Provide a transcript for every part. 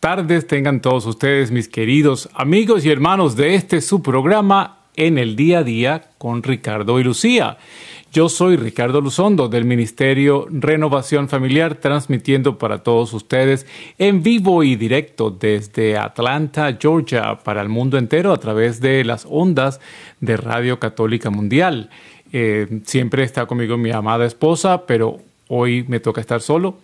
tardes tengan todos ustedes, mis queridos amigos y hermanos de este su programa en el día a día con Ricardo y Lucía. Yo soy Ricardo Luzondo del Ministerio Renovación Familiar, transmitiendo para todos ustedes en vivo y directo desde Atlanta, Georgia, para el mundo entero a través de las ondas de Radio Católica Mundial. Eh, siempre está conmigo mi amada esposa, pero hoy me toca estar solo.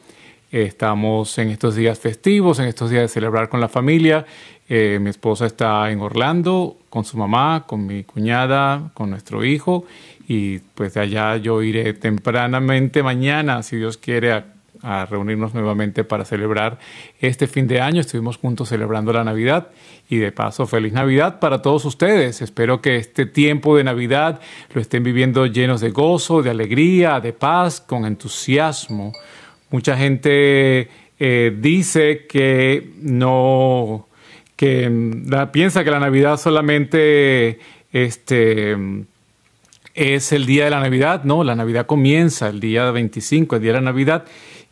Estamos en estos días festivos, en estos días de celebrar con la familia. Eh, mi esposa está en Orlando con su mamá, con mi cuñada, con nuestro hijo. Y pues de allá yo iré tempranamente mañana, si Dios quiere, a, a reunirnos nuevamente para celebrar este fin de año. Estuvimos juntos celebrando la Navidad y de paso feliz Navidad para todos ustedes. Espero que este tiempo de Navidad lo estén viviendo llenos de gozo, de alegría, de paz, con entusiasmo Mucha gente eh, dice que no, que mm, piensa que la Navidad solamente este, es el día de la Navidad. No, la Navidad comienza el día 25, el día de la Navidad,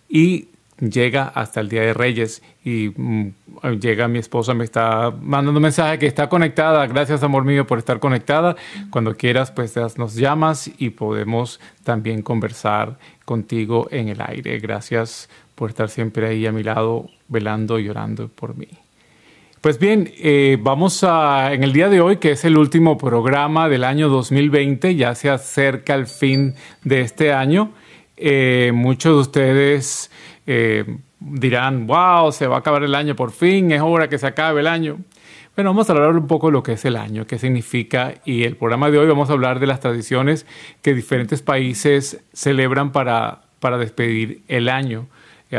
y llega hasta el Día de Reyes. Y mm, llega mi esposa, me está mandando un mensaje que está conectada. Gracias, amor mío, por estar conectada. Cuando quieras, pues nos llamas y podemos también conversar contigo en el aire. Gracias por estar siempre ahí a mi lado, velando y orando por mí. Pues bien, eh, vamos a, en el día de hoy, que es el último programa del año 2020, ya se acerca el fin de este año. Eh, muchos de ustedes eh, dirán, wow, se va a acabar el año por fin, es hora que se acabe el año. Bueno, vamos a hablar un poco de lo que es el año, qué significa y el programa de hoy vamos a hablar de las tradiciones que diferentes países celebran para, para despedir el año.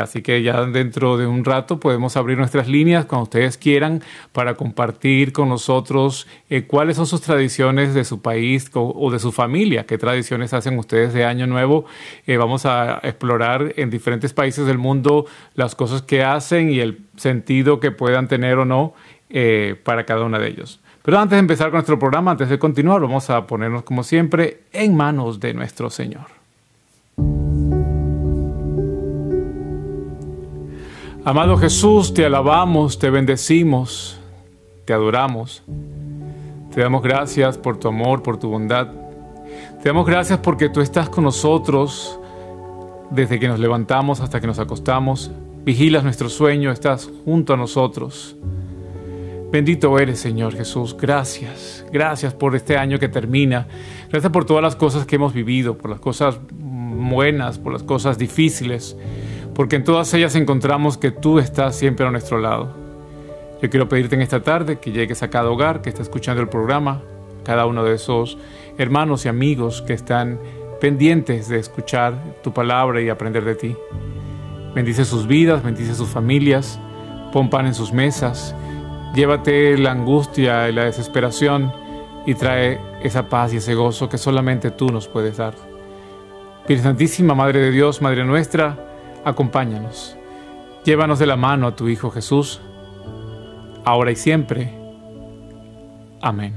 Así que ya dentro de un rato podemos abrir nuestras líneas cuando ustedes quieran para compartir con nosotros eh, cuáles son sus tradiciones de su país o, de su familia, qué tradiciones hacen ustedes de Año Nuevo. Eh, vamos a explorar en diferentes países del mundo las cosas que hacen y el sentido que puedan tener o no eh, para cada una de ellos. Pero antes de empezar con nuestro programa, antes de continuar, vamos a ponernos como siempre en manos de nuestro Señor. Amado Jesús, te alabamos, te bendecimos, te adoramos. Te damos gracias por tu amor, por tu bondad. Te damos gracias porque tú estás con nosotros desde que nos levantamos hasta que nos acostamos. Vigilas nuestro sueño, estás junto a nosotros. Bendito eres, Señor Jesús. Gracias. Gracias por este año que termina. Gracias por todas las cosas que hemos vivido, por las cosas buenas, por las cosas difíciles, porque en todas ellas encontramos que tú estás siempre a nuestro lado. Yo quiero pedirte en esta tarde que llegues a cada hogar que está escuchando el programa, cada uno de esos hermanos y amigos que están pendientes de escuchar tu palabra y aprender de ti. Bendice sus vidas, bendice sus familias, pon pan en sus mesas Llévate la angustia y la desesperación y trae esa paz y ese gozo que solamente tú nos puedes dar. Virgen Santísima, Madre de Dios, Madre nuestra, acompáñanos. Llévanos de la mano a tu Hijo Jesús, ahora y siempre. Amén.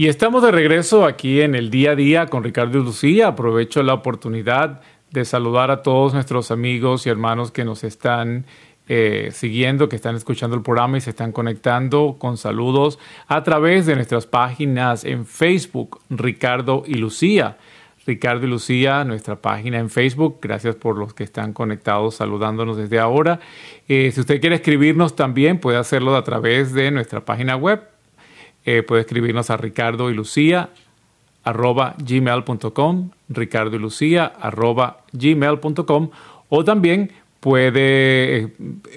Y estamos de regreso aquí en el día a día con Ricardo y Lucía. Aprovecho la oportunidad de saludar a todos nuestros amigos y hermanos que nos están eh, siguiendo, que están escuchando el programa y se están conectando con saludos a través de nuestras páginas en Facebook, Ricardo y Lucía. Ricardo y Lucía, nuestra página en Facebook. Gracias por los que están conectados saludándonos desde ahora. Eh, si usted quiere escribirnos también, puede hacerlo a través de nuestra página web. Eh, puede escribirnos a Ricardo y Lucía arroba gmail.com, Ricardo y Lucía arroba gmail.com o también puede eh,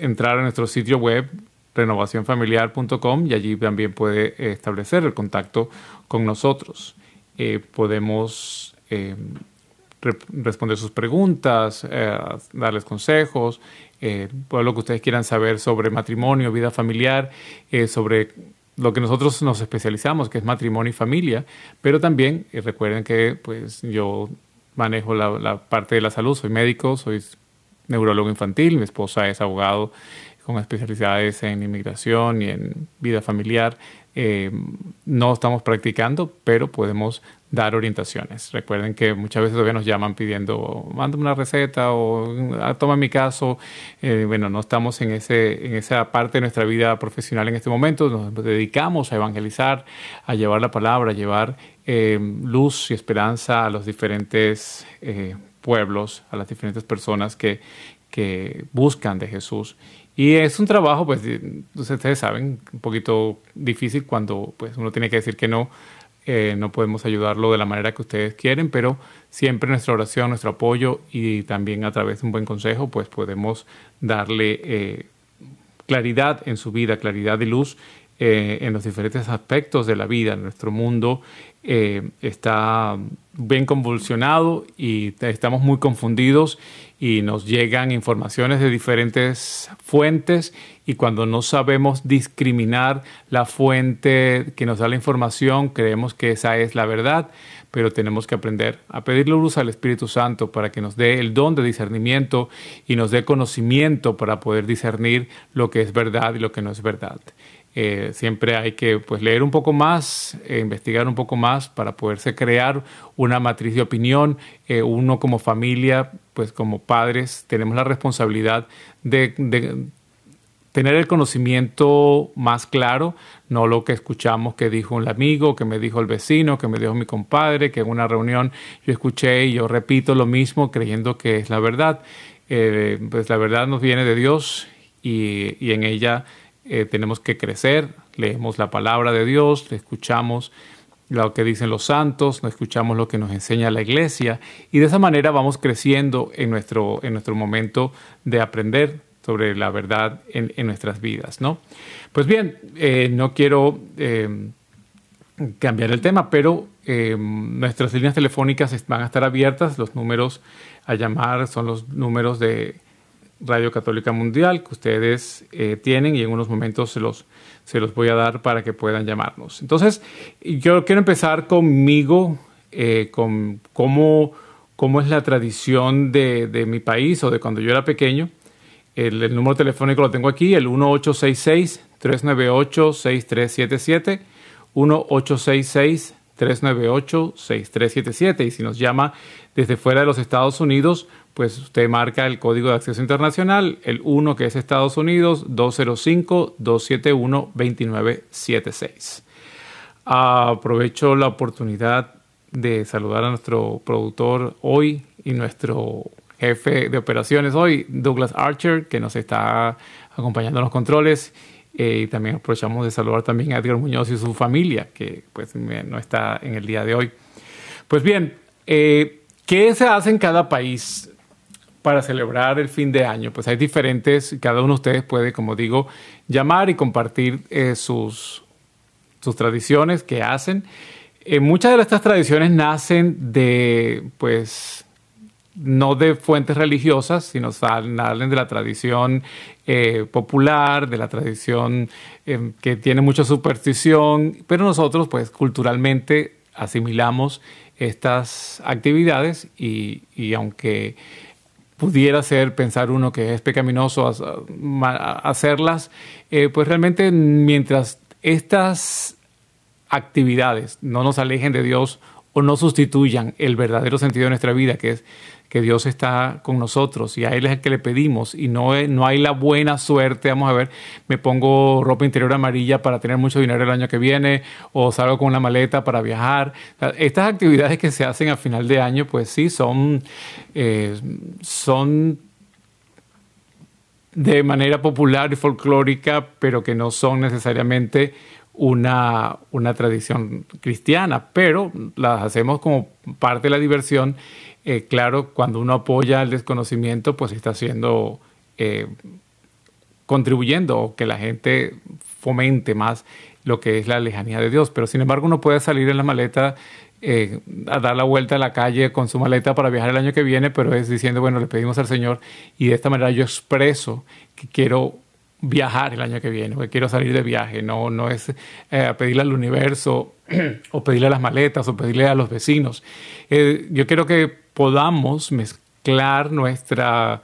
entrar a nuestro sitio web renovacionfamiliar.com y allí también puede establecer el contacto con nosotros. podemos eh, responder sus preguntas, eh, darles consejos, eh, todo lo que ustedes quieran saber sobre matrimonio, vida familiar, sobre lo que nosotros nos especializamos, que es matrimonio y familia, pero también recuerden que pues yo manejo la, la, parte de la salud, soy médico, soy neurólogo infantil, mi esposa es abogado con especialidades en inmigración y en vida familiar. no estamos practicando, pero podemos dar orientaciones. Recuerden que muchas veces todavía nos llaman pidiendo, mándame una receta o ah, toma mi caso. Eh, bueno, no estamos en, ese, en esa parte de nuestra vida profesional en este momento. Nos dedicamos a evangelizar, a llevar la palabra, a llevar eh, luz y esperanza a los diferentes eh, pueblos, a las diferentes personas que, que buscan de Jesús. Y es un trabajo, pues, ustedes saben, un poquito difícil cuando pues, uno tiene que decir que no eh, no podemos ayudarlo de la manera que ustedes quieren, pero siempre nuestra oración, nuestro apoyo y también a través de un buen consejo, pues podemos darle eh, claridad en su vida, claridad y luz eh, en los diferentes aspectos de la vida. Nuestro mundo está bien convulsionado y estamos muy confundidos y nos llegan informaciones de diferentes fuentes y cuando no sabemos discriminar la fuente que nos da la información, creemos que esa es la verdad, pero tenemos que aprender a pedirle luz al Espíritu Santo para que nos dé el don de discernimiento y nos dé conocimiento para poder discernir lo que es verdad y lo que no es verdad. Eh, siempre hay que pues, leer un poco más, eh, investigar un poco más para poderse crear una matriz de opinión. Eh, uno como familia, pues como padres, tenemos la responsabilidad de, tener el conocimiento más claro, no lo que escuchamos que dijo un amigo, que me dijo el vecino, que me dijo mi compadre, que en una reunión yo escuché y yo repito lo mismo creyendo que es la verdad. pues la verdad nos viene de Dios y en ella eh, tenemos que crecer, leemos la palabra de Dios, escuchamos lo que dicen los santos, escuchamos lo que nos enseña la iglesia y de esa manera vamos creciendo en nuestro, en nuestro momento de aprender sobre la verdad en, nuestras vidas, ¿no? Pues bien, eh, no quiero eh, cambiar el tema, pero nuestras líneas telefónicas van a estar abiertas, los números a llamar son los números de Radio Católica Mundial que ustedes eh, tienen y en unos momentos se los, se los voy a dar para que puedan llamarnos. Entonces, yo quiero empezar conmigo, eh, con cómo, cómo, es la tradición de, de, mi país o de cuando yo era pequeño. El, el número telefónico lo tengo aquí, el 1866-398-6377, 1866-398-6377. Y si nos llama desde fuera de los Estados Unidos, pues usted marca el código de acceso internacional, el 1 que es Estados Unidos, 205-271-2976. Aprovecho la oportunidad de saludar a nuestro productor hoy y nuestro jefe de operaciones hoy, Douglas Archer, que nos está acompañando en los controles. Eh, y también aprovechamos de saludar también a Edgar Muñoz y su familia, que pues no está en el día de hoy. Pues bien, eh, ¿qué se hace en cada país? para celebrar el fin de año. Pues hay diferentes, cada uno de ustedes puede, como digo, llamar y compartir eh, sus, sus tradiciones que hacen. Muchas de estas tradiciones nacen de, pues, no de fuentes religiosas, sino salen de la tradición eh, popular, de la tradición que tiene mucha superstición, pero nosotros, pues, culturalmente asimilamos estas actividades y, y aunque pudiera ser pensar uno que es pecaminoso hacerlas, eh, pues realmente mientras estas actividades no nos alejen de Dios o no sustituyan el verdadero sentido de nuestra vida, que es que Dios está con nosotros y a Él es el que le pedimos y no, no hay la buena suerte, vamos a ver, me pongo ropa interior amarilla para tener mucho dinero el año que viene o salgo con una maleta para viajar. Estas actividades que se hacen a final de año, pues sí, son, eh, son de manera popular y folclórica, pero que no son necesariamente una, una tradición cristiana, pero las hacemos como parte de la diversión eh, claro, cuando uno apoya el desconocimiento, pues está haciendo, eh, contribuyendo que la gente fomente más lo que es la lejanía de Dios. Pero sin embargo, uno puede salir en la maleta eh, a dar la vuelta a la calle con su maleta para viajar el año que viene, pero es diciendo, bueno, le pedimos al Señor y de esta manera yo expreso que quiero viajar el año que viene, que quiero salir de viaje, no, no es pedirle al universo o pedirle a las maletas o pedirle a los vecinos. yo quiero que podamos mezclar nuestra,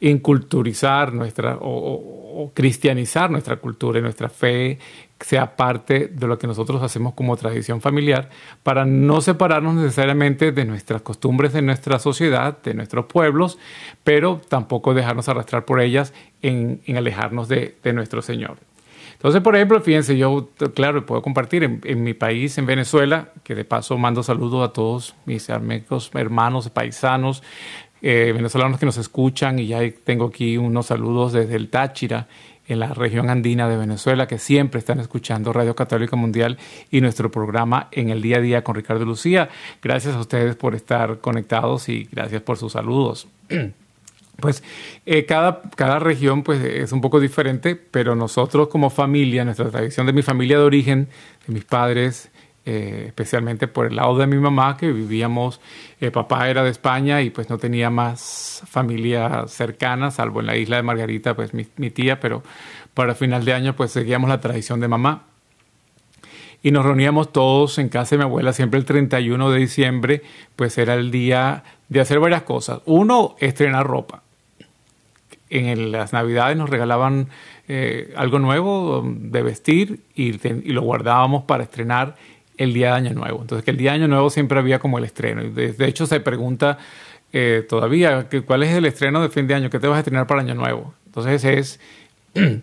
inculturizar nuestra o, cristianizar nuestra cultura y nuestra fe sea parte de lo que nosotros hacemos como tradición familiar para no separarnos necesariamente de nuestras costumbres de nuestra sociedad, de nuestros pueblos, pero tampoco dejarnos arrastrar por ellas en, alejarnos de nuestro Señor. Entonces, por ejemplo, fíjense, yo, claro, puedo compartir en, mi país, en Venezuela, que de paso mando saludos a todos mis amigos, hermanos, paisanos, eh, venezolanos que nos escuchan, y ya tengo aquí unos saludos desde el Táchira, en la región andina de Venezuela, que siempre están escuchando Radio Católica Mundial y nuestro programa en el día a día con Ricardo Lucía. Gracias a ustedes por estar conectados y gracias por sus saludos. pues eh, cada, cada región pues, es un poco diferente, pero nosotros como familia, nuestra tradición de mi familia de origen, de mis padres, eh, especialmente por el lado de mi mamá, que vivíamos, eh, papá era de España y pues no tenía más familia cercana, salvo en la isla de Margarita, pues mi, mi tía, pero para final de año pues seguíamos la tradición de mamá. Y nos reuníamos todos en casa de mi abuela, siempre el 31 de diciembre, pues era el día de hacer varias cosas. Uno, estrenar ropa en las navidades nos regalaban eh, algo nuevo de vestir y, lo guardábamos para estrenar el día de Año Nuevo. Entonces, que el día de Año Nuevo siempre había como el estreno. De, de hecho, se pregunta eh, todavía cuál es el estreno de fin de año, qué te vas a estrenar para Año Nuevo. Entonces, es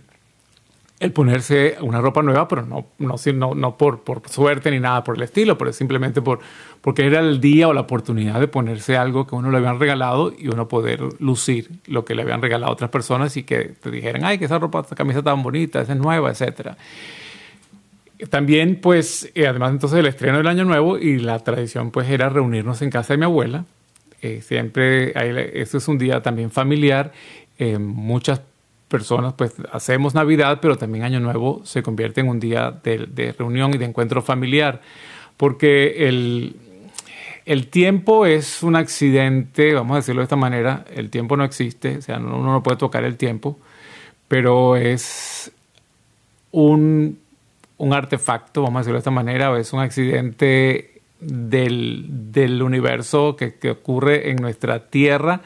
el ponerse una ropa nueva, pero no, no, no por, por, suerte ni nada por el estilo, pero simplemente por, porque era el día o la oportunidad de ponerse algo que uno le habían regalado y uno poder lucir lo que le habían regalado a otras personas y que te dijeran, ay, que esa ropa, esa camisa tan bonita, esa es nueva, etc. También, pues, eh, además entonces del estreno del Año Nuevo y la tradición, pues, era reunirnos en casa de mi abuela. Eh, siempre, eso es un día también familiar. Eh, muchas personas pues hacemos Navidad, pero también Año Nuevo se convierte en un día de, reunión y de encuentro familiar, porque el, el, tiempo es un accidente, vamos a decirlo de esta manera, el tiempo no existe, o sea, uno no puede tocar el tiempo, pero es un, un artefacto, vamos a decirlo de esta manera, o es un accidente del, del universo que, que ocurre en nuestra Tierra,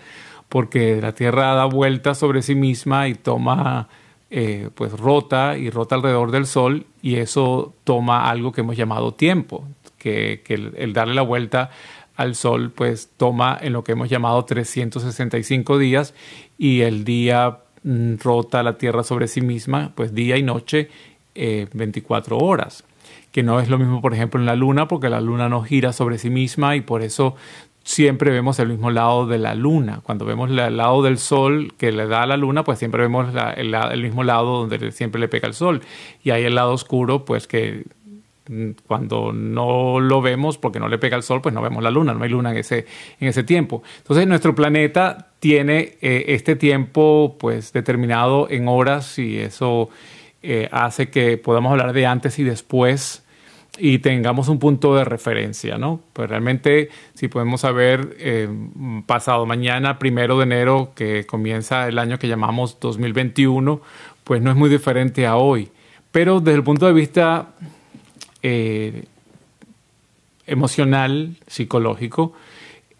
porque la Tierra da vueltas sobre sí misma y toma, eh, pues rota y rota alrededor del Sol y eso toma algo que hemos llamado tiempo, que, el, darle la vuelta al Sol pues toma en lo que hemos llamado 365 días y el día mm, rota la Tierra sobre sí misma pues día y noche 24 eh, horas que no es lo mismo, por ejemplo, en la Luna, porque la Luna no gira sobre sí misma y por eso siempre vemos el mismo lado de la luna. Cuando vemos el lado del sol que le da a la luna, pues siempre vemos el, mismo lado donde siempre le pega el sol. Y hay el lado oscuro, pues que mm, cuando no lo vemos porque no le pega el sol, pues no vemos la luna, no hay luna en ese, en ese tiempo. Entonces nuestro planeta tiene eh, este tiempo pues determinado en horas y eso eh, hace que podamos hablar de antes y después y tengamos un punto de referencia, ¿no? Pues realmente, si podemos saber, eh, pasado mañana, primero de enero, que comienza el año que llamamos 2021, pues no es muy diferente a hoy. Pero desde el punto de vista eh, emocional, psicológico,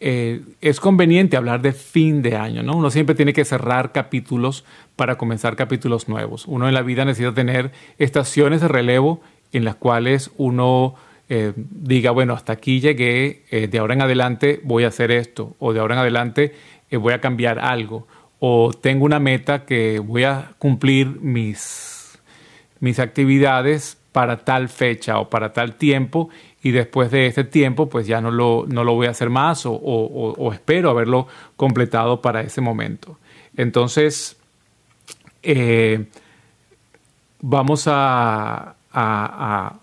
eh, es conveniente hablar de fin de año, ¿no? Uno siempre tiene que cerrar capítulos para comenzar capítulos nuevos. Uno en la vida necesita tener estaciones de relevo en las cuales uno eh, diga, bueno, hasta aquí llegué, eh, de ahora en adelante voy a hacer esto, o de ahora en adelante voy a cambiar algo, o tengo una meta que voy a cumplir mis, mis actividades para tal fecha o para tal tiempo y después de ese tiempo pues ya no lo, no lo voy a hacer más o, o, espero haberlo completado para ese momento. Entonces, vamos a, a, a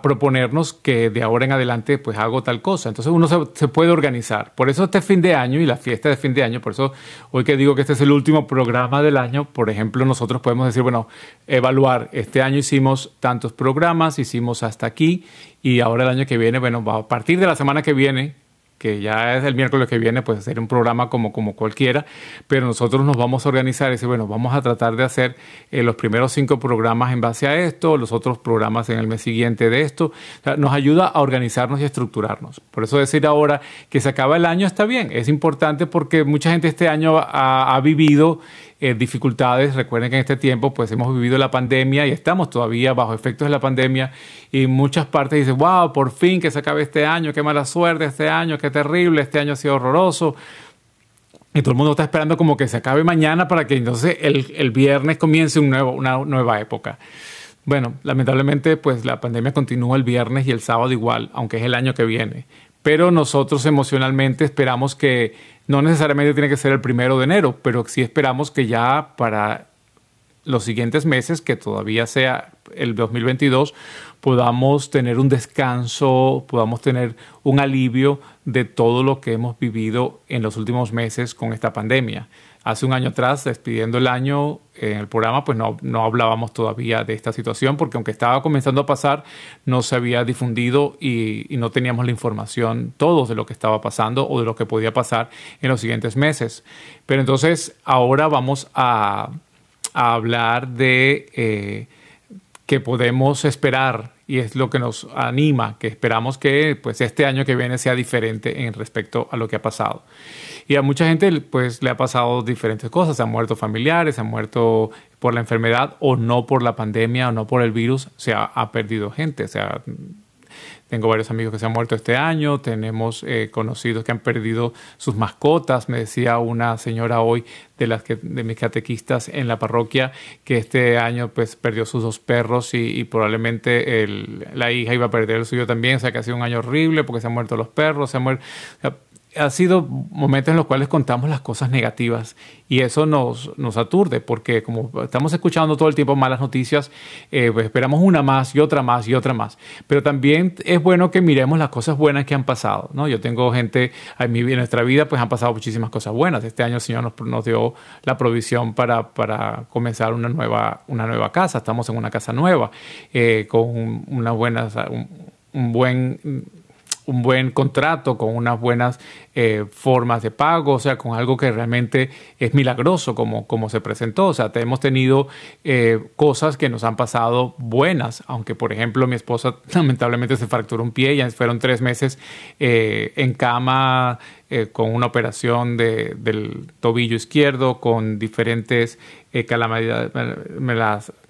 proponernos que de ahora en adelante pues hago tal cosa. Entonces uno se, puede organizar. Por eso este fin de año y la fiesta de fin de año, por eso hoy que digo que este es el último programa del año, por ejemplo, nosotros podemos decir, bueno, evaluar, este año hicimos tantos programas, hicimos hasta aquí y ahora el año que viene, bueno, a partir de la semana que viene, que ya es el miércoles que viene, pues hacer un programa como, como cualquiera, pero nosotros nos vamos a organizar y decir, bueno, vamos a tratar de hacer eh, los primeros cinco programas en base a esto, los otros programas en el mes siguiente de esto. nos ayuda a organizarnos y a estructurarnos. Por eso decir ahora que se acaba el año está bien, es importante porque mucha gente este año ha, ha vivido eh, dificultades. Recuerden que en este tiempo pues hemos vivido la pandemia y estamos todavía bajo efectos de la pandemia y muchas partes dicen, wow, por fin que se acabe este año, qué mala suerte este año, qué terrible, este año ha sido horroroso. Y todo el mundo está esperando como que se acabe mañana para que entonces el, el viernes comience un nuevo, una nueva época. Bueno, lamentablemente pues la pandemia continúa el viernes y el sábado igual, aunque es el año que viene. Pero nosotros emocionalmente esperamos que no necesariamente tiene que ser el primero de enero, pero sí esperamos que ya para los siguientes meses, que todavía sea el 2022, podamos tener un descanso, podamos tener un alivio de todo lo que hemos vivido en los últimos meses con esta pandemia hace un año atrás, despidiendo el año en el programa, pues no, no hablábamos todavía de esta situación porque aunque estaba comenzando a pasar, no se había difundido y, no teníamos la información todos de lo que estaba pasando o de lo que podía pasar en los siguientes meses. Pero entonces ahora vamos a, hablar de eh, que podemos esperar y es lo que nos anima, que esperamos que pues este año que viene sea diferente en respecto a lo que ha pasado. Y a mucha gente pues le ha pasado diferentes cosas, se han muerto familiares, se han muerto por la enfermedad o no por la pandemia o no por el virus, se ha, ha perdido gente, o sea, tengo varios amigos que se han muerto este año, tenemos eh, conocidos que han perdido sus mascotas. Me decía una señora hoy de las que, de mis catequistas en la parroquia que este año pues perdió sus dos perros y, probablemente la hija iba a perder el suyo también. O sea que ha sido un año horrible porque se han muerto los perros, se han muerto ha sido momentos en los cuales contamos las cosas negativas y eso nos, nos aturde porque como estamos escuchando todo el tiempo malas noticias, eh, pues esperamos una más y otra más y otra más. Pero también es bueno que miremos las cosas buenas que han pasado. ¿no? Yo tengo gente, en, nuestra vida pues han pasado muchísimas cosas buenas. Este año el Señor nos, nos dio la provisión para, para, comenzar una nueva, una nueva casa. Estamos en una casa nueva eh, con unas buenas, un buen un buen contrato, con unas buenas eh, formas de pago, o sea, con algo que realmente es milagroso como, como se presentó. O sea, hemos tenido eh, cosas que nos han pasado buenas, aunque por ejemplo mi esposa lamentablemente se fracturó un pie, ya fueron tres meses eh, en cama con una operación de, del tobillo izquierdo, con diferentes calamidades,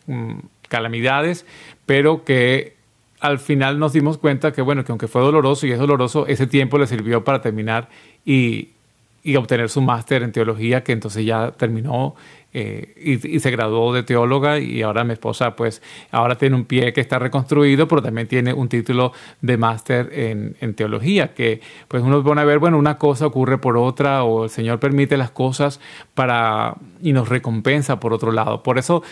mm, calamidades, pero que al final nos dimos cuenta que, bueno, que aunque fue doloroso y es doloroso, ese tiempo le sirvió para terminar y, obtener su máster en teología, que entonces ya terminó eh, y, se graduó de teóloga y ahora mi esposa, pues, ahora tiene un pie que está reconstruido, pero también tiene un título de máster en, en, teología, que pues uno pone a ver, bueno, una cosa ocurre por otra o el Señor permite las cosas para y nos recompensa por otro lado. Por eso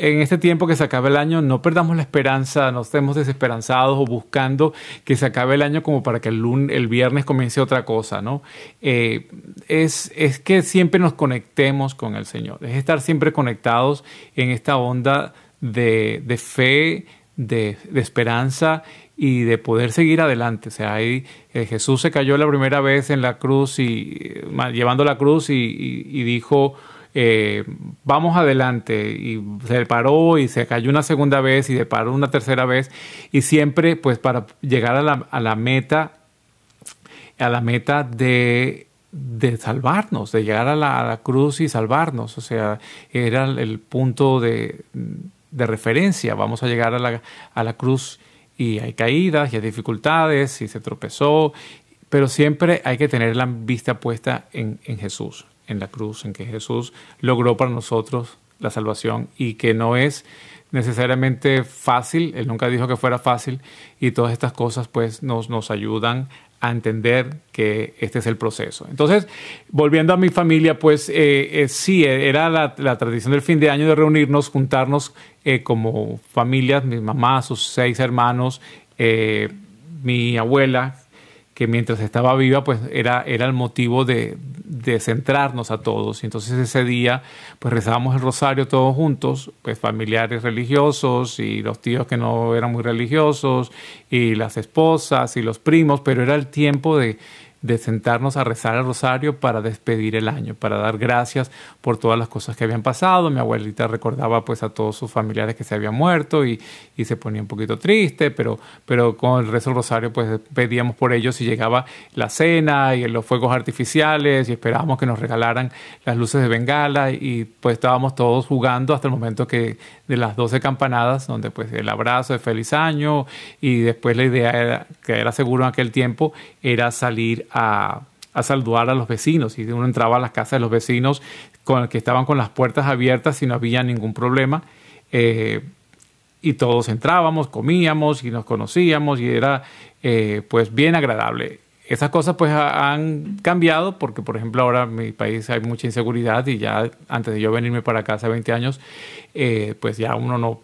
en este tiempo que se acabe el año, no perdamos la esperanza, no estemos desesperanzados o buscando que se acabe el año como para que el, lunes, el viernes comience otra cosa, ¿no? Eh, es, es que siempre nos conectemos con el Señor, es estar siempre conectados en esta onda de, de fe, de, de, esperanza y de poder seguir adelante. O sea, ahí eh, Jesús se cayó la primera vez en la cruz y llevando la cruz y dijo, eh, vamos adelante y se paró y se cayó una segunda vez y se paró una tercera vez y siempre pues para llegar a la, a la meta a la meta de, de salvarnos, de llegar a la, cruz y salvarnos, o sea, era el punto de, de referencia, vamos a llegar a la, a la cruz y hay caídas y hay dificultades y se tropezó, pero siempre hay que tener la vista puesta en, en Jesús, en la cruz, en que Jesús logró para nosotros la salvación y que no es necesariamente fácil, él nunca dijo que fuera fácil y todas estas cosas pues nos, nos ayudan a entender que este es el proceso. Entonces, volviendo a mi familia, pues eh, eh, sí, era la, tradición del fin de año de reunirnos, juntarnos eh, como familias, mi mamá, sus seis hermanos, mi abuela, que mientras estaba viva, pues era, era el motivo de, de, centrarnos a todos. Y entonces ese día, pues rezábamos el rosario todos juntos, pues familiares religiosos y los tíos que no eran muy religiosos, y las esposas y los primos, pero era el tiempo de de sentarnos a rezar el rosario para despedir el año, para dar gracias por todas las cosas que habían pasado. Mi abuelita recordaba pues a todos sus familiares que se habían muerto y, y se ponía un poquito triste, pero, pero con el rezo del rosario pues pedíamos por ellos y llegaba la cena y los fuegos artificiales y esperábamos que nos regalaran las luces de bengala y pues estábamos todos jugando hasta el momento que de las 12 campanadas, donde pues el abrazo de feliz año y después la idea era, que era seguro en aquel tiempo, era salir a, saludar a los vecinos y uno entraba a las casas de los vecinos con que estaban con las puertas abiertas y no había ningún problema. Eh, y todos entrábamos, comíamos y nos conocíamos y era eh, pues bien agradable. Esas cosas pues han cambiado porque por ejemplo ahora en mi país hay mucha inseguridad y ya antes de yo venirme para acá hace 20 años eh, pues ya uno no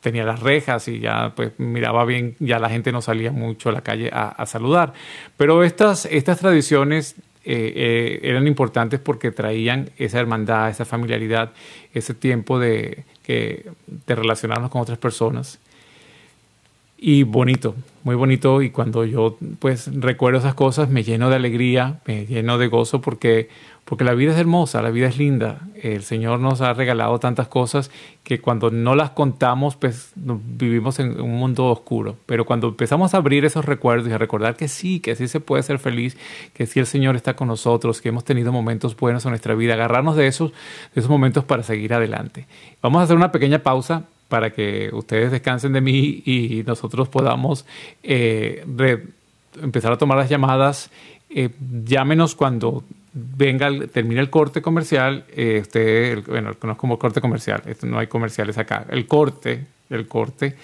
tenía las rejas y ya pues miraba bien, ya la gente no salía mucho a la calle a, saludar. Pero estas, estas tradiciones eh, eh, eran importantes porque traían esa hermandad, esa familiaridad, ese tiempo de, que, de relacionarnos con otras personas. Y bonito, muy bonito. Y cuando yo pues recuerdo esas cosas me lleno de alegría, me lleno de gozo porque porque la vida es hermosa, la vida es linda. El Señor nos ha regalado tantas cosas que cuando no las contamos, pues vivimos en un mundo oscuro. Pero cuando empezamos a abrir esos recuerdos y a recordar que sí, que sí se puede ser feliz, que sí el Señor está con nosotros, que hemos tenido momentos buenos en nuestra vida, agarrarnos de esos, de esos momentos para seguir adelante. Vamos a hacer una pequeña pausa para que ustedes descansen de mí y nosotros podamos eh, empezar a tomar las llamadas. Eh, llámenos cuando venga, termine el corte comercial, eh, usted, bueno, no es como corte comercial, no hay comerciales acá, el corte, el corte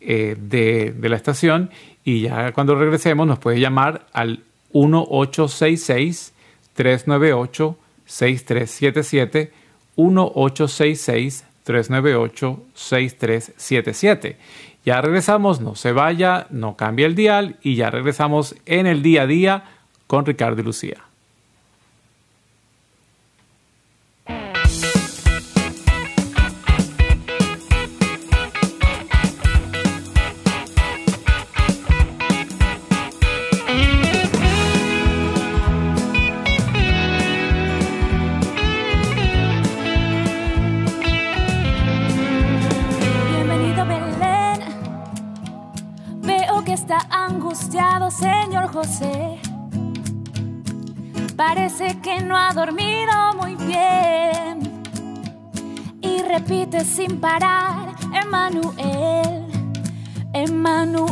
eh, de, de, la estación y ya cuando regresemos nos puede llamar al 1866 398 6377 1866 398 6377 ya regresamos, no se vaya, no cambie el dial y ya regresamos en el día a día con Ricardo y Lucía. José. Parece que no ha dormido muy bien. Y repite sin parar, Emanuel, Emanuel.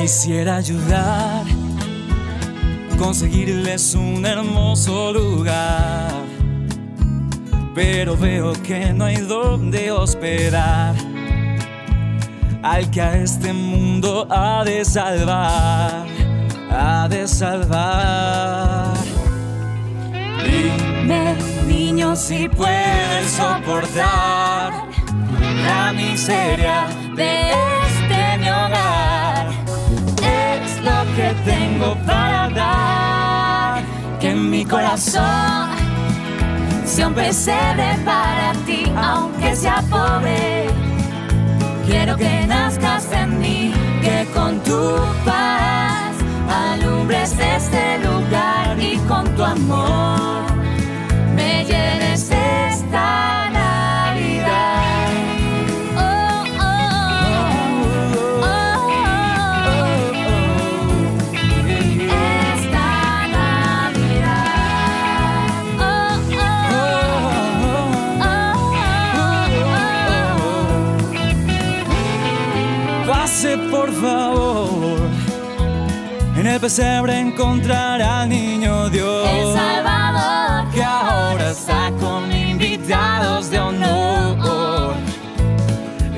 Quisiera ayudar, conseguirles un hermoso lugar. Pero veo que no hay donde hospedar al que a este mundo ha de salvar, ha de salvar. Dime, niño, si puedes soportar la miseria de este mi hogar. Es lo que tengo para dar, que en mi corazón sea un pesebre para ti, aunque sea pobre Quiero que nazcas en mí, que con tu paz alumbres este lugar y con tu amor me llenes esta pesebre encontrará al niño Dios. El Salvador. Que ahora está con invitados de honor.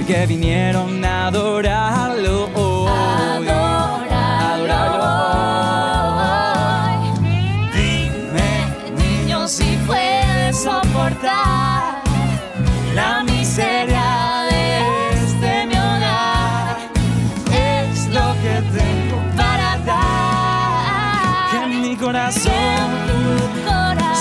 Que vinieron a adorarlo. Adóralo hoy. Dime, Niño, si puedes soportar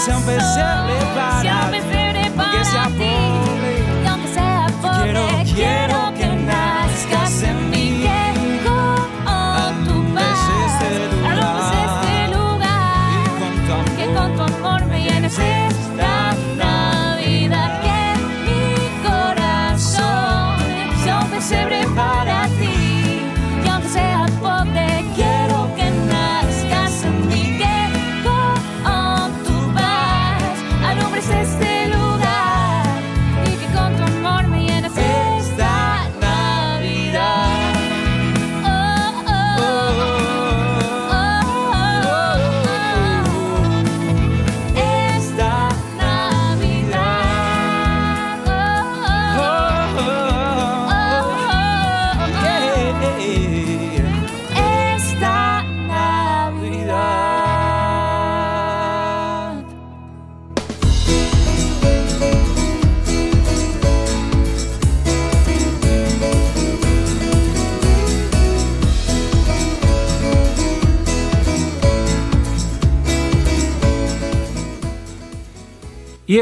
sea un pesebre para sea un pesebre aunque sea pobre. Y aunque sea pobre, Quiero, quiero, que nazcas en mí. con tu Alumbres paz, este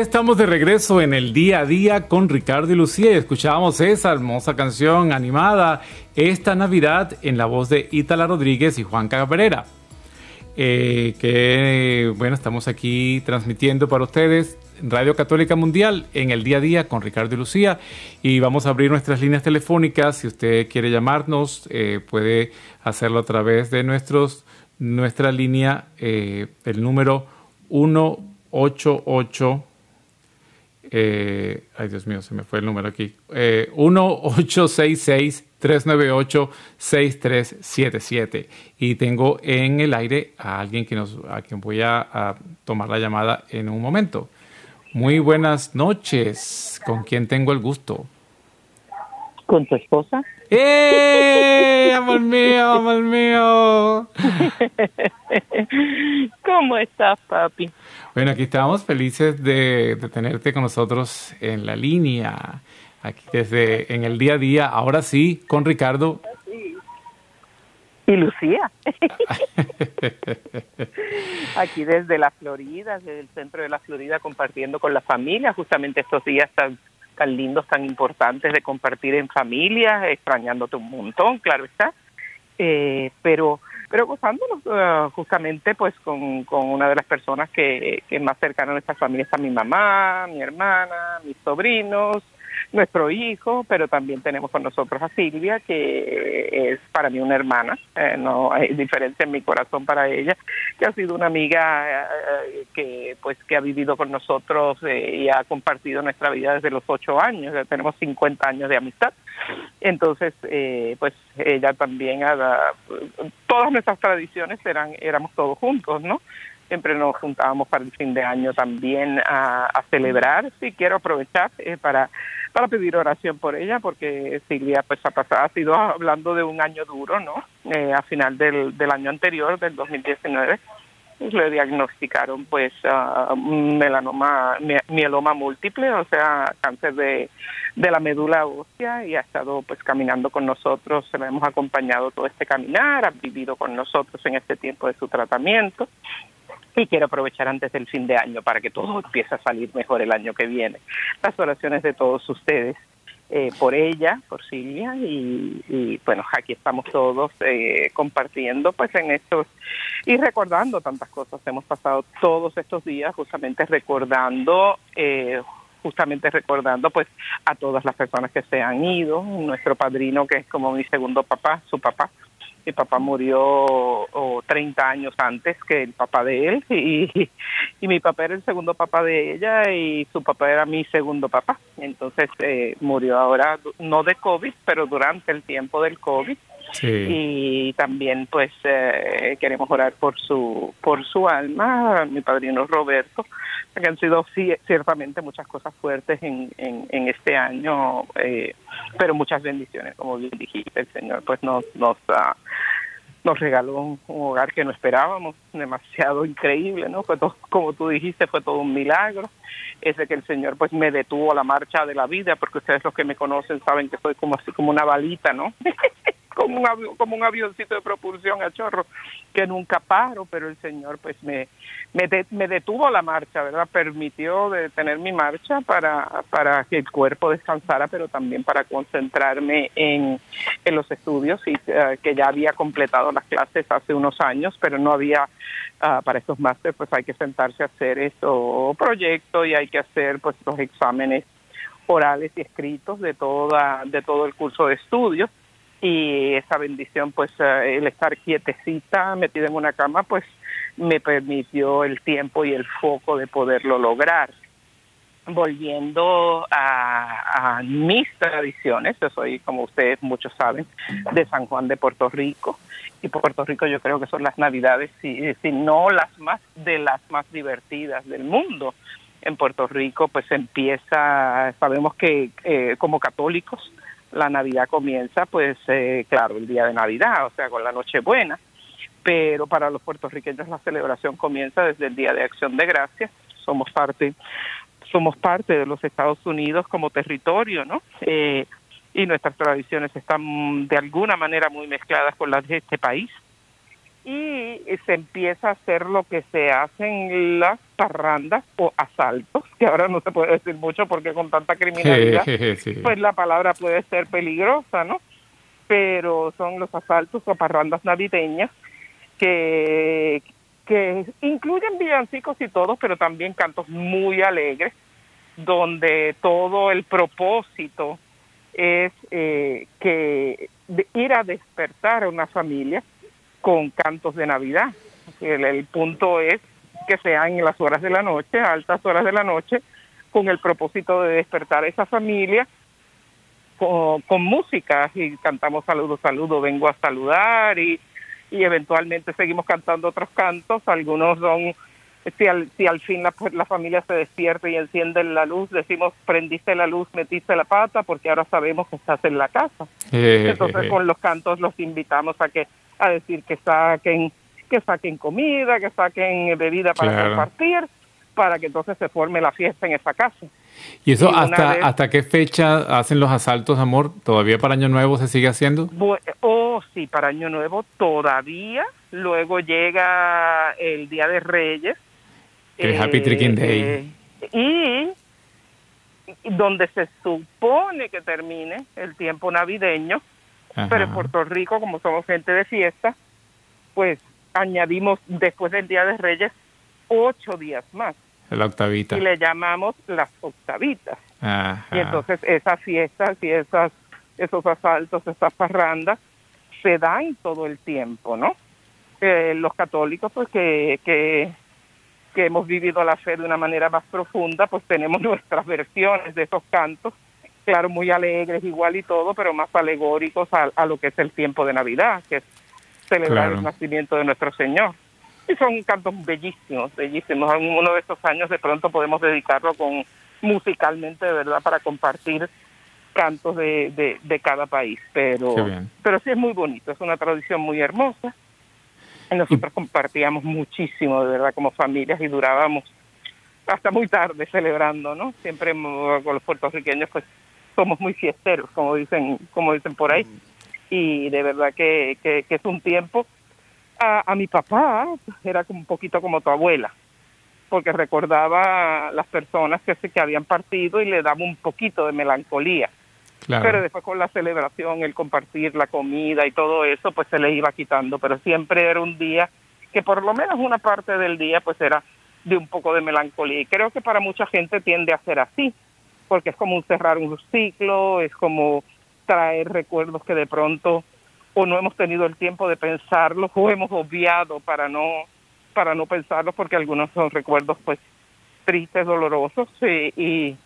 Estamos de regreso en el día a día con Ricardo y Lucía y escuchábamos esa hermosa canción animada esta Navidad en la voz de Ítala Rodríguez y Juan Cabrera. Eh, que bueno, estamos aquí transmitiendo para ustedes Radio Católica Mundial en el día a día con Ricardo y Lucía y vamos a abrir nuestras líneas telefónicas. Si usted quiere llamarnos, eh, puede hacerlo a través de nuestros, nuestra línea, eh, el número 188. Eh, ay, Dios mío, se me fue el número aquí. Eh, 1-866-398-6377. Y tengo en el aire a alguien que nos, a quien voy a, a tomar la llamada en un momento. Muy buenas noches. ¿Con quién tengo el gusto? con tu esposa. ¡Eh! ¡Amor mío, amor mío! ¿Cómo estás, papi? Bueno, aquí estamos felices de, de tenerte con nosotros en la línea, aquí desde en el día a día, ahora sí, con Ricardo. Y Lucía. Aquí desde la Florida, desde el centro de la Florida, compartiendo con la familia, justamente estos días tan, tan lindos, tan importantes de compartir en familia, extrañándote un montón, claro está. Eh, pero pero gozándonos uh, justamente pues con, con una de las personas que, que más cercana a nuestra familia está mi mamá, mi hermana, mis sobrinos, nuestro hijo, pero también tenemos con nosotros a Silvia, que es para mí una hermana, eh, no hay diferencia en mi corazón para ella, que ha sido una amiga eh, que pues que ha vivido con nosotros eh, y ha compartido nuestra vida desde los ocho años, ya tenemos 50 años de amistad. Entonces, eh, pues ella también, ha, todas nuestras tradiciones eran éramos todos juntos, ¿no? Siempre nos juntábamos para el fin de año también a, a celebrar. Sí, quiero aprovechar eh, para para pedir oración por ella, porque Silvia pues ha, pasado, ha sido hablando de un año duro, ¿no? Eh, a final del, del año anterior, del 2019, le diagnosticaron pues uh, melanoma, mieloma múltiple, o sea, cáncer de, de la médula ósea y ha estado pues caminando con nosotros, se la hemos acompañado todo este caminar, ha vivido con nosotros en este tiempo de su tratamiento y quiero aprovechar antes del fin de año para que todo empiece a salir mejor el año que viene. Las oraciones de todos ustedes eh, por ella, por Silvia y, bueno, aquí estamos todos eh, compartiendo pues en estos y recordando tantas cosas. Hemos pasado todos estos días justamente recordando eh, justamente recordando pues a todas las personas que se han ido, nuestro padrino que es como mi segundo papá, su papá, mi papá murió oh, 30 años antes que el papá de él y, y, mi papá era el segundo papá de ella y su papá era mi segundo papá. Entonces eh, murió ahora no de COVID, pero durante el tiempo del COVID. y también pues eh, queremos orar por su por su alma, mi padrino Roberto, que han sido ciertamente muchas cosas fuertes en, en, este año, eh, pero muchas bendiciones, como bien dijiste, el Señor pues nos nos nos regaló un, hogar que no esperábamos, demasiado increíble, ¿no? Fue todo, como tú dijiste, fue todo un milagro. Ese que el Señor pues me detuvo la marcha de la vida, porque ustedes los que me conocen saben que soy como así como una balita, ¿no? como un como un avioncito de propulsión a chorro que nunca paro, pero el Señor pues me me, detuvo la marcha, ¿verdad? Permitió detener mi marcha para para que el cuerpo descansara, pero también para concentrarme en, en los estudios y eh, que ya había completado las clases hace unos años, pero no había uh, para estos másteres pues hay que sentarse a hacer eso proyecto y hay que hacer pues los exámenes orales y escritos de toda de todo el curso de estudios y esa bendición, pues eh, el estar quietecita, metida en una cama, pues me permitió el tiempo y el foco de poderlo lograr. Volviendo a, mis tradiciones, yo soy, como ustedes muchos saben, de San Juan de Puerto Rico, y Puerto Rico yo creo que son las navidades, si, si no las más, de las más divertidas del mundo. En Puerto Rico pues empieza, sabemos que eh, como católicos, la Navidad comienza, pues eh, claro, el día de Navidad, o sea, con la Nochebuena, pero para los puertorriqueños la celebración comienza desde el Día de Acción de Gracias. Somos parte, somos parte de los Estados Unidos como territorio, ¿no? Eh, y nuestras tradiciones están de alguna manera muy mezcladas con las de este país y se empieza a hacer lo que se hacen las parrandas o asaltos, que ahora no se puede decir mucho porque con tanta criminalidad, pues la palabra puede ser peligrosa, ¿no? Pero son los asaltos o parrandas navideñas que, que incluyen villancicos y todos, pero también cantos muy alegres, donde todo el propósito es eh, que ir a despertar a una familia con cantos de Navidad. El, punto es que sean en las horas de la noche, altas horas de la noche, con el propósito de despertar a esa familia con, música y cantamos saludos, saludos, vengo a saludar y, y eventualmente seguimos cantando otros cantos, algunos son si al, si al fin la, la familia se despierta y enciende la luz, decimos prendiste la luz, metiste la pata, porque ahora sabemos que estás en la casa. Entonces con los cantos los invitamos a que a decir que saquen que saquen comida, que saquen bebida para compartir, para que entonces se forme la fiesta en esa casa. ¿Y eso hasta, hasta qué fecha hacen los asaltos, amor? ¿Todavía para Año Nuevo se sigue haciendo? oh, sí, para Año Nuevo todavía. Luego llega el Día de Reyes. El Happy Tricking Day. Eh, y donde se supone que termine el tiempo navideño, pero en Puerto Rico, como somos gente de fiesta, pues añadimos después del Día de Reyes ocho días más. La octavita. Y le llamamos las octavitas. Y entonces esas fiestas y esas, esos asaltos, esas parrandas, se dan todo el tiempo, ¿no? Eh, los católicos, pues que, que, que hemos vivido la fe de una manera más profunda, pues tenemos nuestras versiones de esos cantos claro, muy alegres igual y todo, pero más alegóricos a, lo que es el tiempo de Navidad, que es celebrar el nacimiento de nuestro Señor. Y son cantos bellísimos, bellísimos. En uno de estos años de pronto podemos dedicarlo con musicalmente, de verdad, para compartir cantos de, de, cada país. Pero, pero sí es muy bonito, es una tradición muy hermosa. Y nosotros compartíamos muchísimo, de verdad, como familias y durábamos hasta muy tarde celebrando, ¿no? Siempre con los puertorriqueños, pues somos muy fiesteros, como dicen, como dicen por ahí. Y de verdad que, que, es un tiempo. A, a mi papá era como un poquito como tu abuela, porque recordaba las personas que, que habían partido y le daba un poquito de melancolía. Pero después con la celebración, el compartir la comida y todo eso, pues se le iba quitando. Pero siempre era un día que por lo menos una parte del día pues era de un poco de melancolía. Y creo que para mucha gente tiende a ser así porque es como cerrar un ciclo, es como traer recuerdos que de pronto o no hemos tenido el tiempo de pensarlos o hemos obviado para no para no pensarlos porque algunos son recuerdos pues tristes, dolorosos y,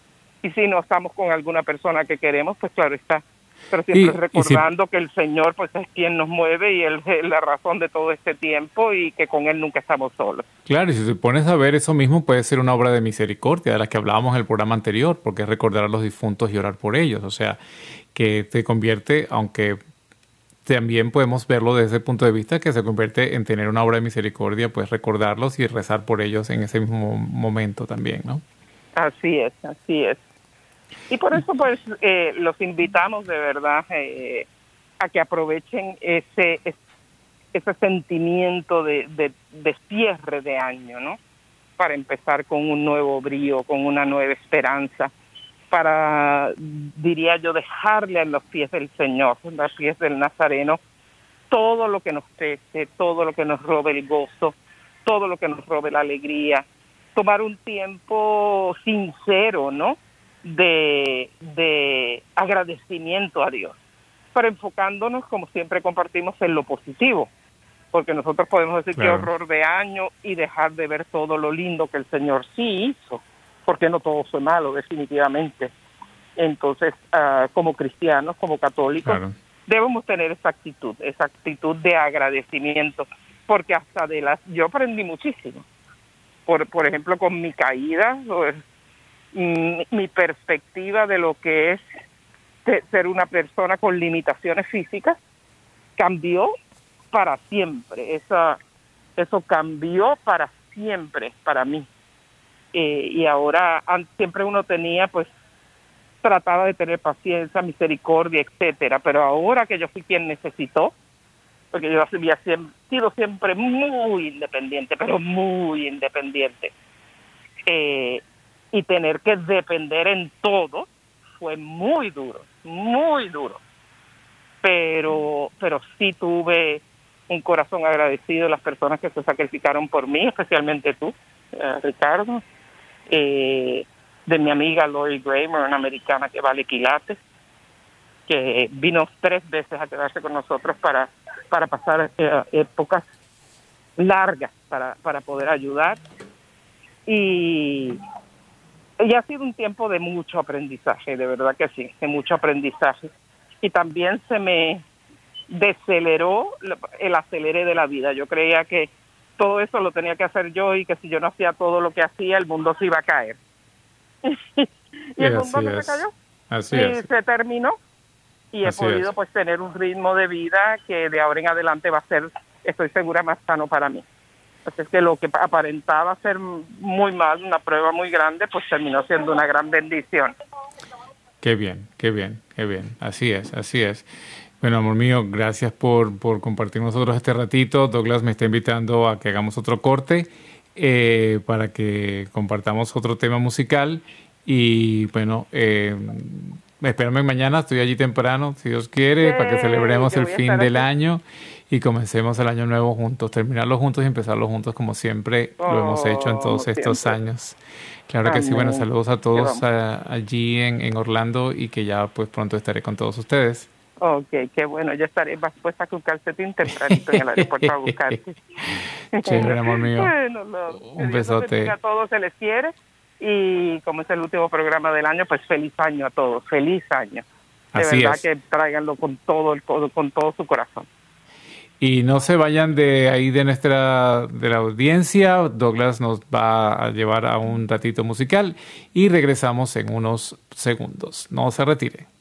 y, si no estamos con alguna persona que queremos, pues claro está, pero siempre Y- y si- recordando que el Señor pues es quien nos mueve y Él es la razón de todo este tiempo y que con Él nunca estamos solos. Claro, y si te pones a ver eso mismo, puede ser una obra de misericordia, de la que hablábamos en el programa anterior, porque es recordar a los difuntos y orar por ellos. O sea, que te convierte, aunque también podemos verlo desde ese punto de vista, que se convierte en tener una obra de misericordia, pues recordarlos y rezar por ellos en ese mismo momento también, ¿no? Así es, así es. Y por eso pues eh, los invitamos de verdad eh, a que aprovechen ese es- ese sentimiento de, de, de cierre de año, ¿no? Para empezar con un nuevo brío, con una nueva esperanza, para, diría yo, dejarle a los pies del Señor, a los pies del Nazareno, todo lo que nos pese, todo lo que nos robe el gozo, todo lo que nos robe la alegría, tomar un tiempo sincero, ¿no? De, de agradecimiento a Dios, pero enfocándonos, como siempre compartimos, en lo positivo, porque nosotros podemos decir Claro. que horror de año y dejar de ver todo lo lindo que el Señor sí hizo, porque no todo fue malo, definitivamente. Entonces, ah, como cristianos, como católicos, Claro. debemos tener esa actitud, esa actitud de agradecimiento, porque hasta de las, yo aprendí muchísimo. Por, por ejemplo, con mi caída, mm, mi perspectiva de lo que es se- ser una persona con limitaciones físicas cambió para siempre. Esa, eso cambió para siempre para mí. Eh, y ahora siempre uno tenía pues trataba de tener paciencia, misericordia, etcétera, pero ahora que yo fui quien necesitó, porque yo había sido siempre muy independiente, pero muy independiente, eh, y tener que depender en todo fue muy duro, muy duro, pero, pero sí tuve un corazón agradecido de las personas que se sacrificaron por mí, especialmente tú, eh, Ricardo, eh, de mi amiga Lori Kramer, una americana que vale quilates, que vino tres veces a quedarse con nosotros para, para pasar eh, épocas largas para, para poder ayudar. Y, y ha sido un tiempo de mucho aprendizaje, de verdad que sí, de mucho aprendizaje. Y también se me deceleró el acelere de la vida. Yo creía que todo eso lo tenía que hacer yo y que si yo no hacía todo lo que hacía, el mundo se iba a caer. y el mundo no se cayó Así y es. se terminó y he podido es. pues tener un ritmo de vida que de ahora en adelante va a ser, estoy segura, más sano para mí. Así es que lo que aparentaba ser muy mal, una prueba muy grande, pues terminó siendo una gran bendición. Qué bien, qué bien, qué bien. Así es, así es. Bueno, amor mío, gracias por, por compartir nosotros este ratito. Douglas me está invitando a que hagamos otro corte eh, para que compartamos otro tema musical. Y bueno, eh, espérame mañana, estoy allí temprano, si Dios quiere, para que celebremos el fin del aquí. año y comencemos el año nuevo juntos, terminarlo juntos y empezarlo juntos como siempre lo hemos hecho en todos Oh, estos siempre. años. Claro que sí, bueno, Amén. saludos a todos a- allí en, en Orlando y que ya pues pronto estaré con todos ustedes. Ok, qué bueno, yo estaré más puesta un calcetín tempranito en el aeropuerto a buscarte. Chévere, amor mío. Bueno, Un besote. A todos se les quiere y como es el último programa del año, pues feliz año a todos, feliz año. De Así verdad es. que tráiganlo con todo el con, con todo su corazón. Y no se vayan de ahí de nuestra de la audiencia. Douglas nos va a llevar a un ratito musical y regresamos en unos segundos. No se retire.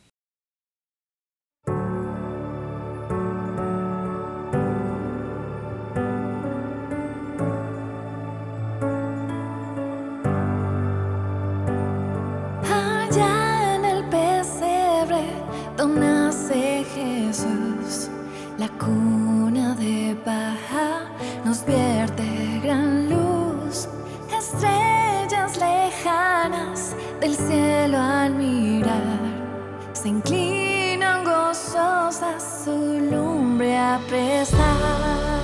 Nos vierte gran luz. Estrellas lejanas del cielo al mirar se inclinan gozosas su lumbre a prestar.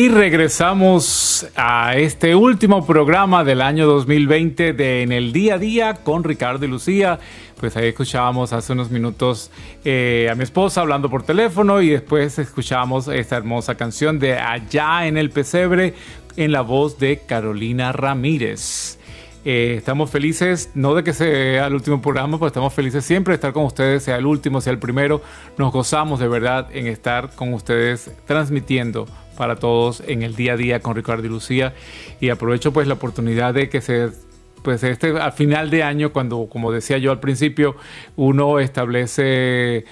Y regresamos a este último programa del año 2020 de En el Día a Día con Ricardo y Lucía. Pues ahí escuchábamos hace unos minutos eh, a mi esposa hablando por teléfono y después escuchábamos esta hermosa canción de Allá en el Pesebre en la voz de Carolina Ramírez. Eh, estamos felices, no de que sea el último programa, pero estamos felices siempre de estar con ustedes, sea el último, sea el primero. Nos gozamos de verdad en estar con ustedes transmitiendo para todos en el día a día con Ricardo y Lucía. Y aprovecho pues la oportunidad de que se pues este a final de año cuando como decía yo al principio uno establece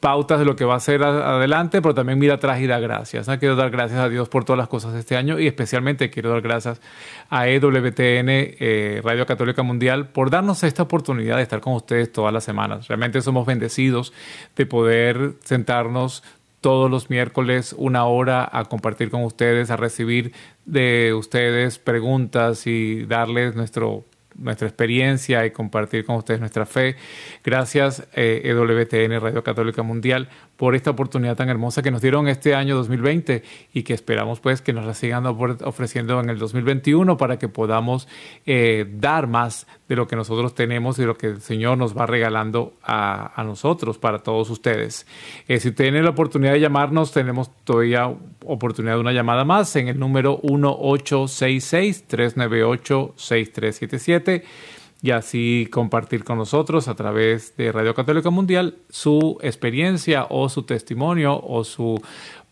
pautas de lo que va a hacer adelante, pero también mira atrás y da gracias. Quiero dar gracias a Dios por todas las cosas de este año y especialmente quiero dar gracias a EWTN, eh, Radio Católica Mundial, por darnos esta oportunidad de estar con ustedes todas las semanas. Realmente somos bendecidos de poder sentarnos todos los miércoles una hora a compartir con ustedes, a recibir de ustedes preguntas y darles nuestro nuestra experiencia y compartir con ustedes nuestra fe. Gracias eh, EWTN Radio Católica Mundial por esta oportunidad tan hermosa que nos dieron este año 2020 y que esperamos pues que nos la sigan ofreciendo en el 2021 para que podamos eh, dar más de lo que nosotros tenemos y lo que el Señor nos va regalando a, nosotros, para todos ustedes. Eh, si tienen la oportunidad de llamarnos, tenemos todavía oportunidad de una llamada más en el número 1866-398-6377 y así compartir con nosotros a través de Radio Católica Mundial su experiencia o su testimonio o su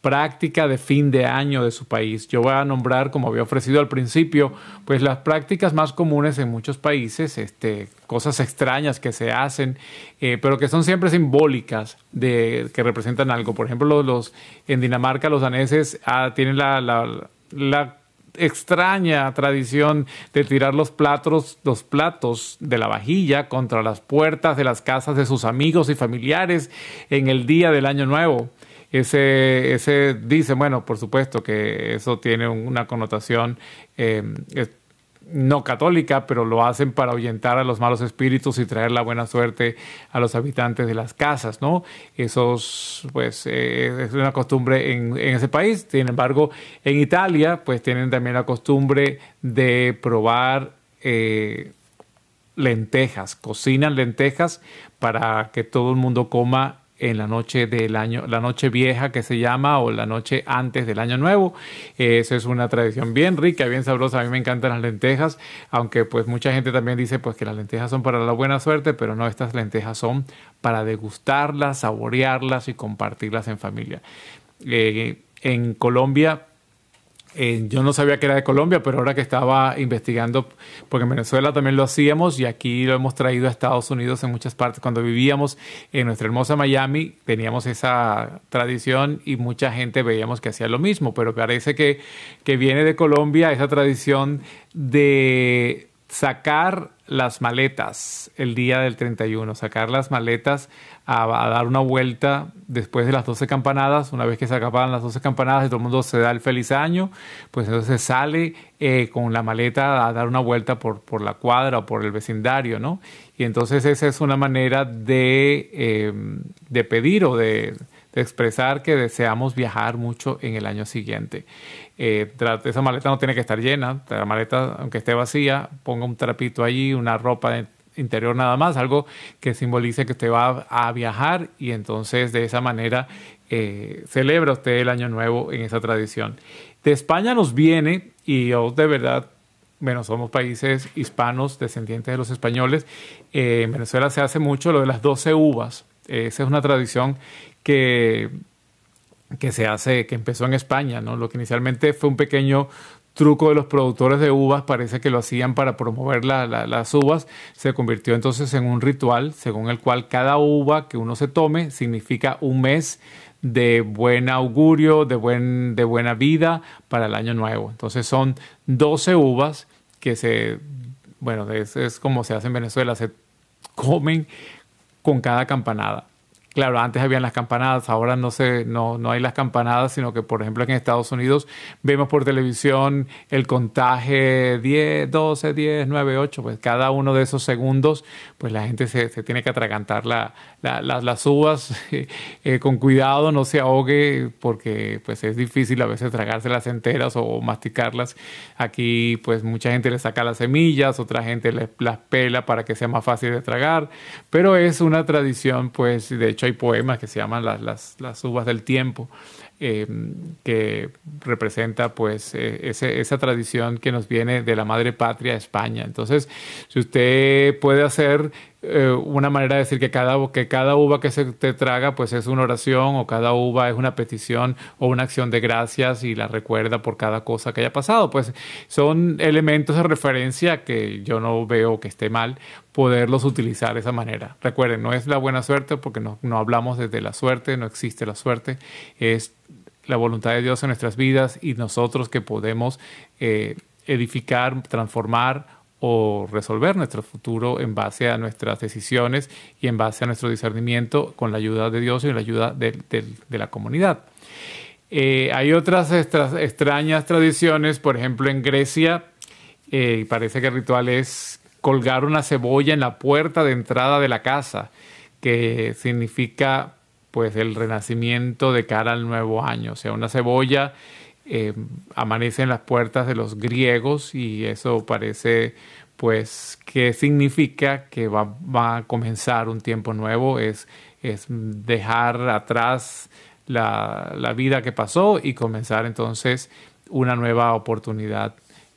práctica de fin de año de su país. Yo voy a nombrar, como había ofrecido al principio, pues las prácticas más comunes en muchos países, este, cosas extrañas que se hacen, eh, pero que son siempre simbólicas de que representan algo. Por ejemplo, los, en Dinamarca los daneses ah, tienen la, extraña tradición de tirar los platos, los platos de la vajilla contra las puertas de las casas de sus amigos y familiares en el día del año nuevo. Ese, ese dice, bueno, por supuesto que eso tiene una connotación eh, no católica, pero lo hacen para ahuyentar a los malos espíritus y traer la buena suerte a los habitantes de las casas, ¿no? Esos, pues, eh, es una costumbre en, ese país. Sin embargo, en Italia, pues, tienen también la costumbre de probar eh, lentejas, cocinan lentejas para que todo el mundo coma en la noche del año, la noche vieja que se llama o la noche antes del año nuevo. Eso es una tradición bien rica, bien sabrosa. A mí me encantan las lentejas, aunque pues mucha gente también dice pues que las lentejas son para la buena suerte, pero no, estas lentejas son para degustarlas, saborearlas y compartirlas en familia. Eh, en Colombia eh, yo no sabía que era de Colombia, pero ahora que estaba investigando, porque en Venezuela también lo hacíamos y aquí lo hemos traído a Estados Unidos en muchas partes. Cuando vivíamos en nuestra hermosa Miami, teníamos esa tradición y mucha gente veíamos que hacía lo mismo, pero parece que, que viene de Colombia esa tradición de sacar las maletas el día del 31, sacar las maletas a, dar una vuelta después de las 12 campanadas. Una vez que se acaban las 12 campanadas y todo el mundo se da el feliz año, pues entonces sale eh, con la maleta a dar una vuelta por, por la cuadra o por el vecindario, ¿no? Y entonces esa es una manera de, eh, de pedir o de expresar que deseamos viajar mucho en el año siguiente. Eh, esa maleta no tiene que estar llena, la maleta, aunque esté vacía, ponga un trapito allí, una ropa interior nada más, algo que simbolice que usted va a viajar y entonces de esa manera eh, celebra usted el año nuevo en esa tradición. De España nos viene, y yo de verdad, bueno, somos países hispanos, descendientes de los españoles, eh, en Venezuela se hace mucho lo de las 12 uvas, esa es una tradición que, que se hace, que empezó en España, ¿no? Lo que inicialmente fue un pequeño truco de los productores de uvas, parece que lo hacían para promover la- la- las uvas, se convirtió entonces en un ritual según el cual cada uva que uno se tome significa un mes de buen augurio, de, buen, de buena vida para el año nuevo. Entonces son 12 uvas que se, bueno, es, es como se hace en Venezuela, se comen con cada campanada. Claro, antes habían las campanadas, ahora no, se, no, no hay las campanadas, sino que, por ejemplo, aquí en Estados Unidos vemos por televisión el contaje 10, 12, 10, 9, 8, pues cada uno de esos segundos, pues la gente se, se tiene que atragantar la, la- la- las uvas eh, con cuidado, no se ahogue, porque pues es difícil a veces tragárselas enteras o masticarlas. Aquí, pues mucha gente le saca las semillas, otra gente las pela para que sea más fácil de tragar, pero es una tradición, pues de hecho hay poemas que se llaman las, las, las uvas del tiempo, eh, que representa pues eh, ese- esa tradición que nos viene de la madre patria España. Entonces, si usted puede hacer eh, una manera de decir que cada, que cada uva que se te traga pues es una oración o cada uva es una petición o una acción de gracias y la recuerda por cada cosa que haya pasado, pues son elementos de referencia que yo no veo que esté mal poderlos utilizar de esa manera. Recuerden, no es la buena suerte porque no, no hablamos desde la suerte, no existe la suerte, es la voluntad de Dios en nuestras vidas y nosotros que podemos eh, edificar, transformar o resolver nuestro futuro en base a nuestras decisiones y en base a nuestro discernimiento con la ayuda de Dios y la ayuda de, la comunidad. Eh, hay otras extra- extrañas tradiciones, por ejemplo en Grecia, eh, parece que el ritual es colgar una cebolla en la puerta de entrada de la casa, que significa pues el renacimiento de cara al nuevo año. O sea, una cebolla eh, amanece en las puertas de los griegos y eso parece pues que significa que va, va a comenzar un tiempo nuevo, es, es dejar atrás la, la vida que pasó y comenzar entonces una nueva oportunidad.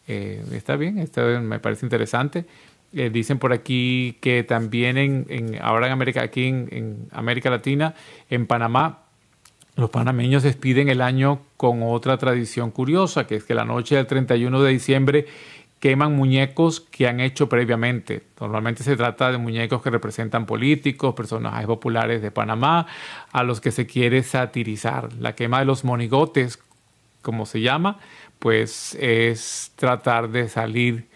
Eh, está bien, esto me parece interesante. Eh, dicen por aquí que también en, ahora en América, aquí en América Latina, en Panamá, los panameños despiden el año con otra tradición curiosa, que es que la noche del 31 de diciembre queman muñecos que han hecho previamente. Normalmente se trata de muñecos que representan políticos, personajes populares de Panamá, a los que se quiere satirizar. La quema de los monigotes, como se llama, pues es tratar de salir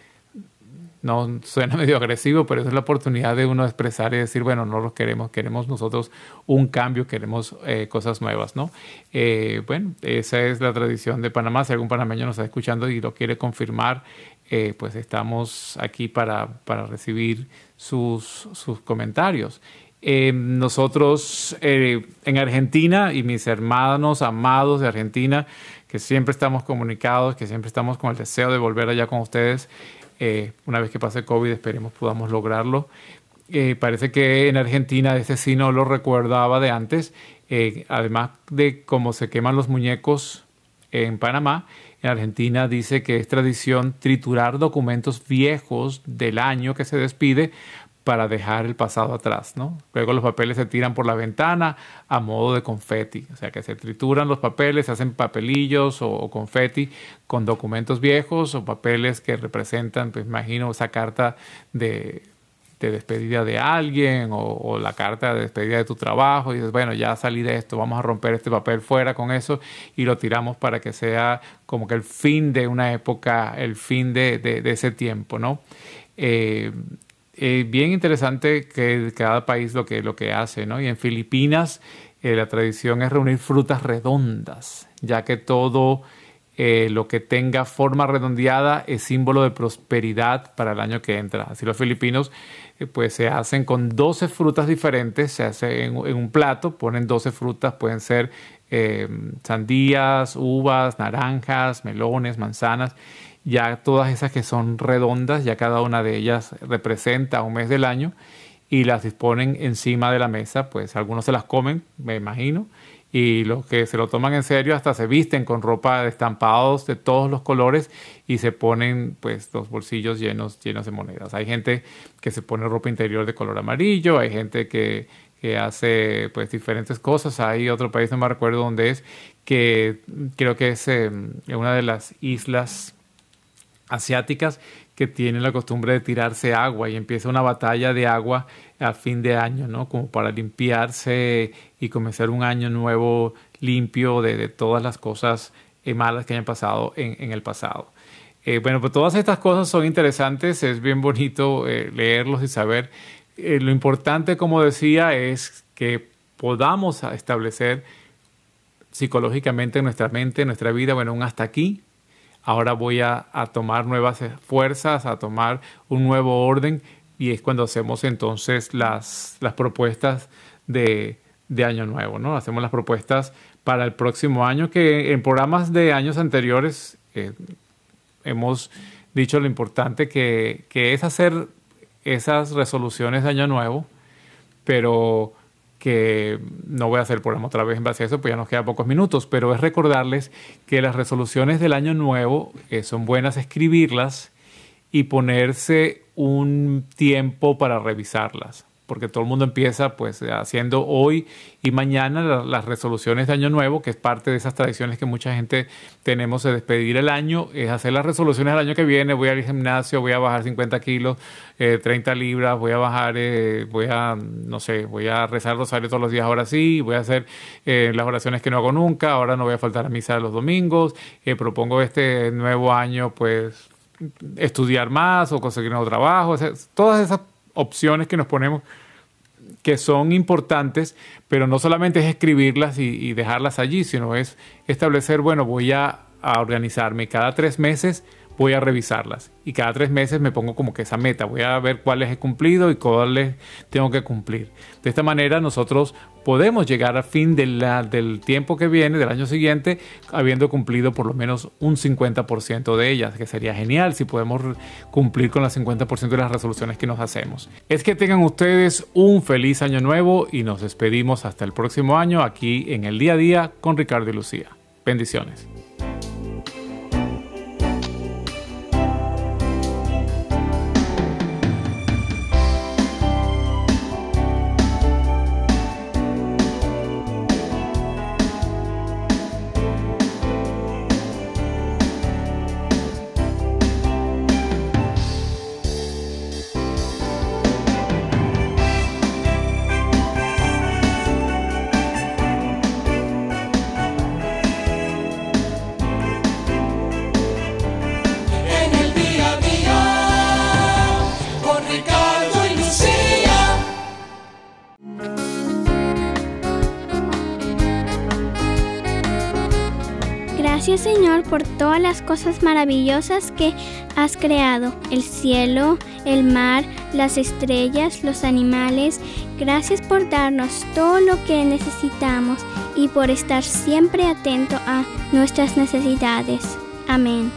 no suena medio agresivo, pero es la oportunidad de uno expresar y decir, bueno, no los queremos, queremos nosotros un cambio, queremos eh, cosas nuevas, ¿no? Eh, bueno, esa es la tradición de Panamá. Si algún panameño nos está escuchando y lo quiere confirmar, eh, pues estamos aquí para, para recibir sus, sus comentarios. Eh, nosotros eh, en Argentina y mis hermanos amados de Argentina, que siempre estamos comunicados, que siempre estamos con el deseo de volver allá con ustedes, eh, una vez que pase COVID, esperemos podamos lograrlo. Eh, parece que en Argentina ese sí no lo recordaba de antes. Eh, además de cómo se queman los muñecos en Panamá, en Argentina dice que es tradición triturar documentos viejos del año que se despide para dejar el pasado atrás, ¿no? Luego los papeles se tiran por la ventana a modo de confeti, o sea que se trituran los papeles, se hacen papelillos o, o confeti con documentos viejos o papeles que representan, pues imagino, esa carta de, de despedida de alguien o, la carta de despedida de tu trabajo y dices, bueno, ya salí de esto, vamos a romper este papel fuera con eso y lo tiramos para que sea como que el fin de una época, el fin de, de- de ese tiempo, ¿no? Eh, eh, bien interesante que cada país lo que, lo que hace, ¿no? Y en Filipinas eh, la tradición es reunir frutas redondas, ya que todo eh, lo que tenga forma redondeada es símbolo de prosperidad para el año que entra. Así los filipinos eh, pues se hacen con 12 frutas diferentes, se hace en, un plato, ponen 12 frutas, pueden ser sandías, uvas, naranjas, melones, manzanas, ya todas esas que son redondas, ya cada una de ellas representa un mes del año y las disponen encima de la mesa, pues algunos se las comen, me imagino, y los que se lo toman en serio hasta se visten con ropa de estampados de todos los colores y se ponen pues los bolsillos llenos, llenos de monedas. Hay gente que se pone ropa interior de color amarillo, hay gente que, que hace pues diferentes cosas. Hay otro país, no me recuerdo dónde es, que creo que es eh, una de las islas asiáticas que tienen la costumbre de tirarse agua y empieza una batalla de agua a fin de año, ¿no? Como para limpiarse y comenzar un año nuevo limpio de, todas las cosas eh, malas que hayan pasado en, el pasado. Eh, bueno, pues todas estas cosas son interesantes, es bien bonito eh, leerlos y saber. lo importante, como decía, es que podamos establecer psicológicamente en nuestra mente, en nuestra vida, bueno, un hasta aquí, ahora voy a, tomar nuevas fuerzas, a tomar un nuevo orden y es cuando hacemos entonces las, las propuestas de, de, año nuevo, ¿no? Hacemos las propuestas para el próximo año que en programas de años anteriores eh, hemos dicho lo importante que, que es hacer esas resoluciones de año nuevo, pero que no voy a hacer programa otra vez en base a eso, pues ya nos quedan pocos minutos, pero es recordarles que las resoluciones del año nuevo eh, son buenas escribirlas y ponerse un tiempo para revisarlas porque todo el mundo empieza pues haciendo hoy y mañana las, resoluciones de año nuevo, que es parte de esas tradiciones que mucha gente tenemos de despedir el año, es hacer las resoluciones del año que viene, voy al gimnasio, voy a bajar 50 kilos, 30 eh, libras, voy a bajar, eh, voy a, no sé, voy a rezar rosario todos los días ahora sí, voy a hacer eh, las oraciones que no hago nunca, ahora no voy a faltar a misa los domingos, propongo este nuevo año pues estudiar más o conseguir un nuevo trabajo, todas esas opciones que nos ponemos que son importantes, pero no solamente es escribirlas y, dejarlas allí, sino es establecer, bueno, voy a, a organizarme cada tres meses voy a revisarlas y cada tres meses me pongo como que esa meta, voy a ver cuáles he cumplido y cuáles tengo que cumplir. De esta manera nosotros podemos llegar a fin del tiempo que viene, del año siguiente, habiendo cumplido por lo menos un 50% de ellas, que sería genial si podemos cumplir con el 50% de las resoluciones que nos hacemos. Es que tengan ustedes un feliz año nuevo y nos despedimos hasta el próximo año aquí en el día a día con Ricardo y Lucía. Bendiciones. Cosas maravillosas que has creado, el cielo, el mar, las estrellas, los animales. Gracias por darnos todo lo que necesitamos y por estar siempre atento a nuestras necesidades. Amén.